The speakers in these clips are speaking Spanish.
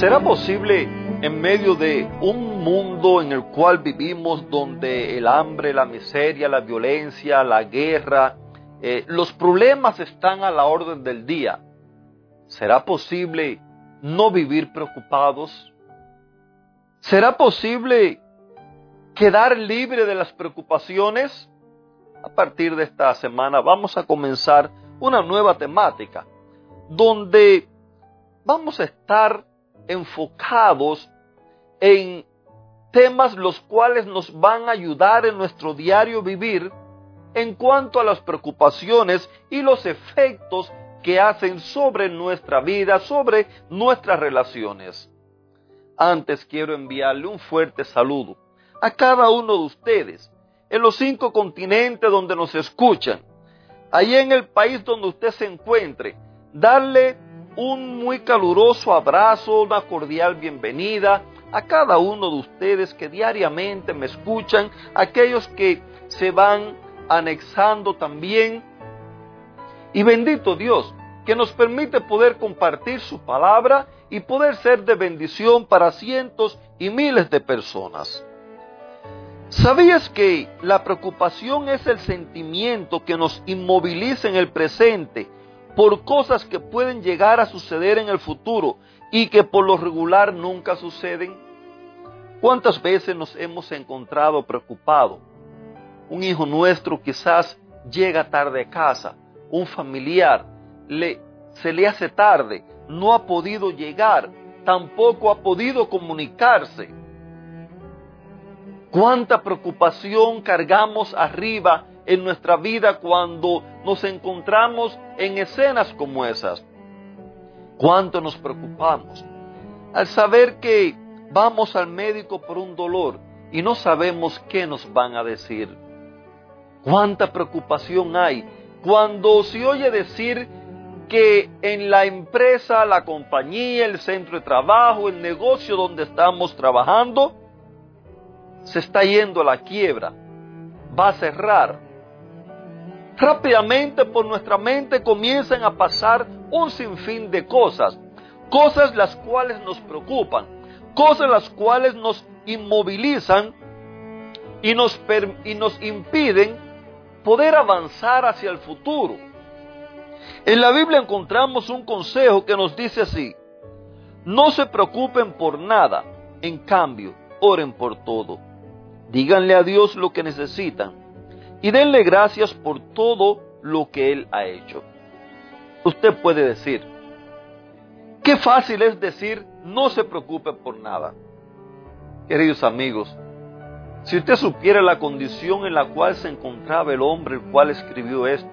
¿Será posible en medio de un mundo en el cual vivimos donde el hambre, la miseria, la violencia, la guerra, eh, los problemas están a la orden del día? ¿Será posible no vivir preocupados? ¿Será posible quedar libre de las preocupaciones? A partir de esta semana vamos a comenzar una nueva temática donde vamos a estar enfocados en temas los cuales nos van a ayudar en nuestro diario vivir en cuanto a las preocupaciones y los efectos que hacen sobre nuestra vida, sobre nuestras relaciones. Antes quiero enviarle un fuerte saludo a cada uno de ustedes en los cinco continentes donde nos escuchan, allí en el país donde usted se encuentre, darle un muy caluroso abrazo, una cordial bienvenida a cada uno de ustedes que diariamente me escuchan, aquellos que se van anexando también. Y bendito Dios, que nos permite poder compartir su palabra y poder ser de bendición para cientos y miles de personas. ¿Sabías que la preocupación es el sentimiento que nos inmoviliza en el presente por cosas que pueden llegar a suceder en el futuro y que por lo regular nunca suceden? ¿Cuántas veces nos hemos encontrado preocupados? Un hijo nuestro quizás llega tarde a casa, un familiar se le hace tarde, no ha podido llegar, tampoco ha podido comunicarse. ¿Cuánta preocupación cargamos arriba en nuestra vida cuando nos encontramos en escenas como esas. ¿Cuánto nos preocupamos al saber que vamos al médico por un dolor y no sabemos qué nos van a decir? ¿Cuánta preocupación hay cuando se oye decir que en la empresa, la compañía, el centro de trabajo, el negocio donde estamos trabajando, se está yendo a la quiebra, va a cerrar, rápidamente por nuestra mente comienzan a pasar un sinfín de cosas, cosas las cuales nos preocupan, cosas las cuales nos inmovilizan y nos, y nos impiden poder avanzar hacia el futuro. En la Biblia encontramos un consejo que nos dice así, no se preocupen por nada, en cambio, oren por todo. Díganle a Dios lo que necesitan y denle gracias por todo lo que Él ha hecho. Usted puede decir, qué fácil es decir, no se preocupe por nada. Queridos amigos, si usted supiera la condición en la cual se encontraba el hombre el cual escribió esto,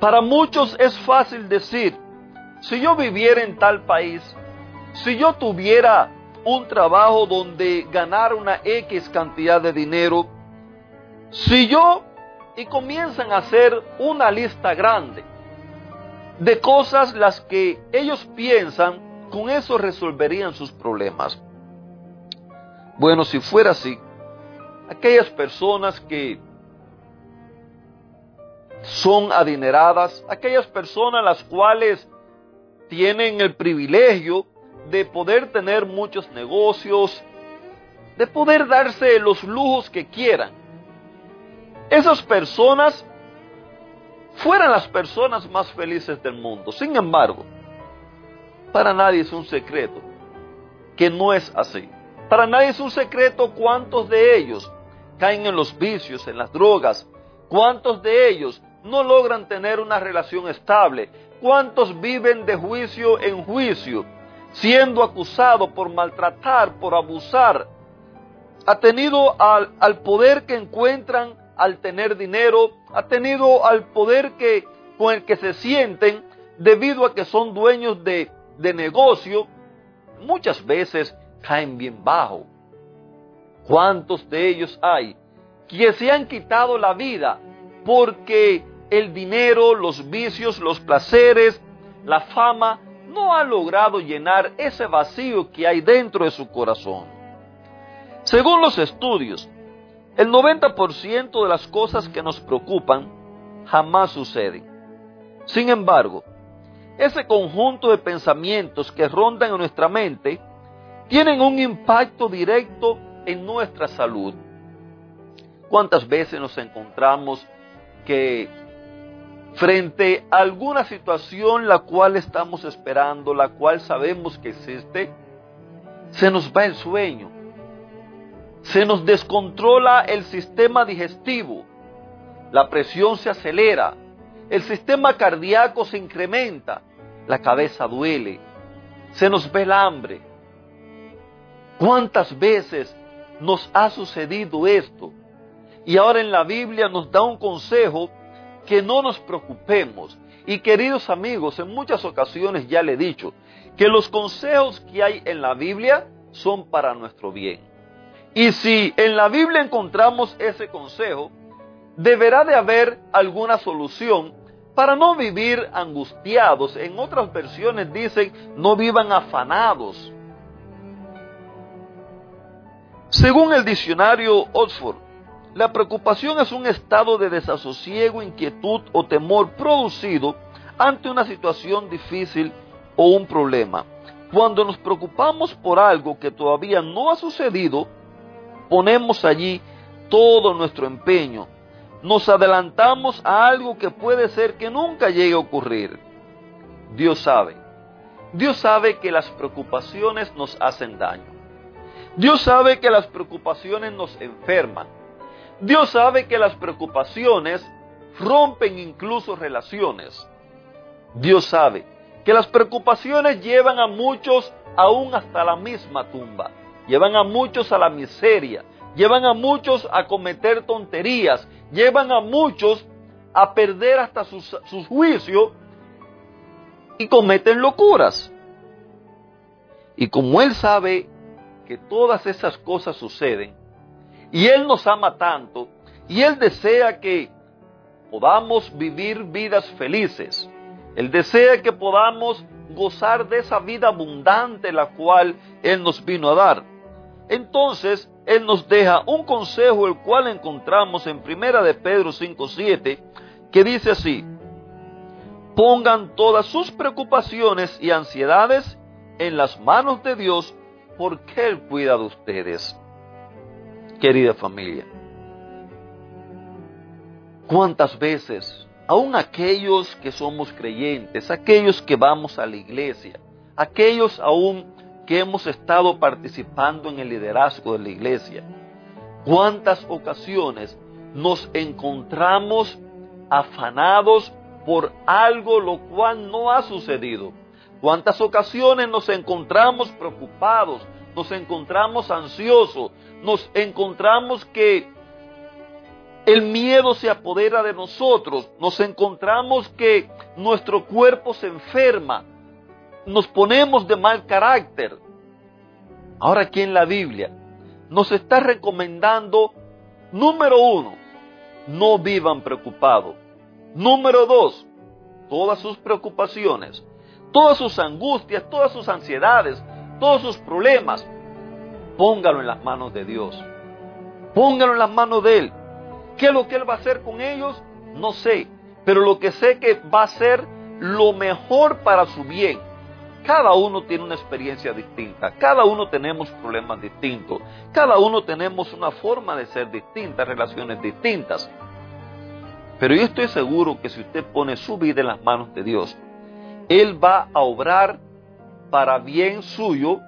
para muchos es fácil decir, si yo viviera en tal país, si yo tuviera un trabajo donde ganar una X cantidad de dinero, si yo y comienzan a hacer una lista grande de cosas las que ellos piensan con eso resolverían sus problemas. Bueno, si fuera así, aquellas personas que son adineradas, aquellas personas las cuales tienen el privilegio de poder tener muchos negocios, de poder darse los lujos que quieran. Esas personas fueran las personas más felices del mundo. Sin embargo, para nadie es un secreto que no es así. Para nadie es un secreto cuántos de ellos caen en los vicios, en las drogas, cuántos de ellos no logran tener una relación estable, cuántos viven de juicio en juicio, siendo acusado por maltratar, por abusar, ha tenido al, poder que encuentran al tener dinero, ha tenido al poder que, con el que se sienten debido a que son dueños de, de negocio, muchas veces caen bien bajo. ¿Cuántos de ellos hay que se han quitado la vida porque el dinero, los vicios, los placeres, la fama no ha logrado llenar ese vacío que hay dentro de su corazón? Según los estudios, el 90% de las cosas que nos preocupan jamás suceden. Sin embargo, ese conjunto de pensamientos que rondan en nuestra mente tienen un impacto directo en nuestra salud. ¿Cuántas veces nos encontramos que frente a alguna situación la cual estamos esperando, la cual sabemos que existe, se nos va el sueño, se nos descontrola el sistema digestivo, la presión se acelera, el sistema cardíaco se incrementa, la cabeza duele, se nos ve el hambre. ¿Cuántas veces nos ha sucedido esto? Y ahora en la Biblia nos da un consejo que no nos preocupemos. Y queridos amigos, en muchas ocasiones ya le he dicho que los consejos que hay en la Biblia son para nuestro bien. Y si en la Biblia encontramos ese consejo, deberá de haber alguna solución para no vivir angustiados. En otras versiones dicen, no vivan afanados. Según el diccionario Oxford, la preocupación es un estado de desasosiego, inquietud o temor producido ante una situación difícil o un problema. Cuando nos preocupamos por algo que todavía no ha sucedido, ponemos allí todo nuestro empeño, nos adelantamos a algo que puede ser que nunca llegue a ocurrir. Dios sabe. Dios sabe que las preocupaciones nos hacen daño. Dios sabe que las preocupaciones nos enferman. Dios sabe que las preocupaciones rompen incluso relaciones. Dios sabe que las preocupaciones llevan a muchos aún hasta la misma tumba. Llevan a muchos a la miseria. Llevan a muchos a cometer tonterías llevan a muchos a perder hasta sus, juicios y cometen locuras. Y como Él sabe que todas esas cosas suceden, y Él nos ama tanto, y Él desea que podamos vivir vidas felices, Él desea que podamos gozar de esa vida abundante la cual Él nos vino a dar. Entonces, Él nos deja un consejo el cual encontramos en Primera de Pedro 5.7, que dice así, pongan todas sus preocupaciones y ansiedades en las manos de Dios, porque Él cuida de ustedes. Querida familia, ¿cuántas veces, aun aquellos que somos creyentes, aquellos que vamos a la iglesia, aquellos aún que hemos estado participando en el liderazgo de la iglesia, cuántas ocasiones nos encontramos afanados por algo lo cual no ha sucedido. Cuántas ocasiones nos encontramos preocupados, nos encontramos ansiosos, nos encontramos que el miedo se apodera de nosotros, nos encontramos que nuestro cuerpo se enferma, nos ponemos de mal carácter. Ahora aquí en la Biblia nos está recomendando, número uno, no vivan preocupados. Número dos, todas sus preocupaciones, todas sus angustias, todas sus ansiedades, todos sus problemas, póngalo en las manos de Dios. Póngalo en las manos de Él. ¿Qué es lo que Él va a hacer con ellos? No sé. Pero lo que sé que va a ser lo mejor para su bien. Cada uno tiene una experiencia distinta, cada uno tenemos problemas distintos, cada uno tenemos una forma de ser distinta, relaciones distintas. Pero yo estoy seguro que si usted pone su vida en las manos de Dios, Él va a obrar para bien suyo,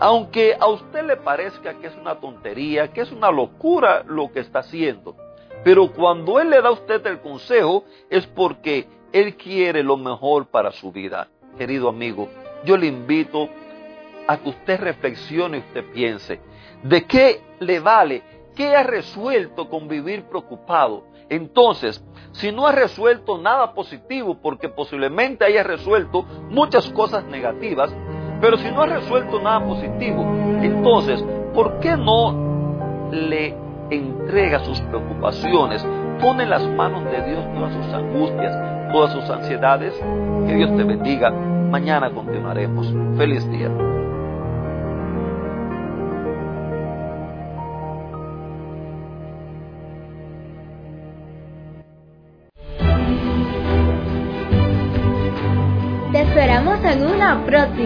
aunque a usted le parezca que es una tontería, que es una locura lo que está haciendo. Pero cuando Él le da a usted el consejo es porque Él quiere lo mejor para su vida. Querido amigo, yo le invito a que usted reflexione y usted piense, ¿de qué le vale qué has resuelto con vivir preocupado? Entonces, si no has resuelto nada positivo, porque posiblemente hayas resuelto muchas cosas negativas, pero si no has resuelto nada positivo, entonces, ¿por qué no le entrega sus preocupaciones? Pone en las manos de Dios todas sus angustias, todas sus ansiedades. Que Dios te bendiga. Mañana continuaremos. Feliz día.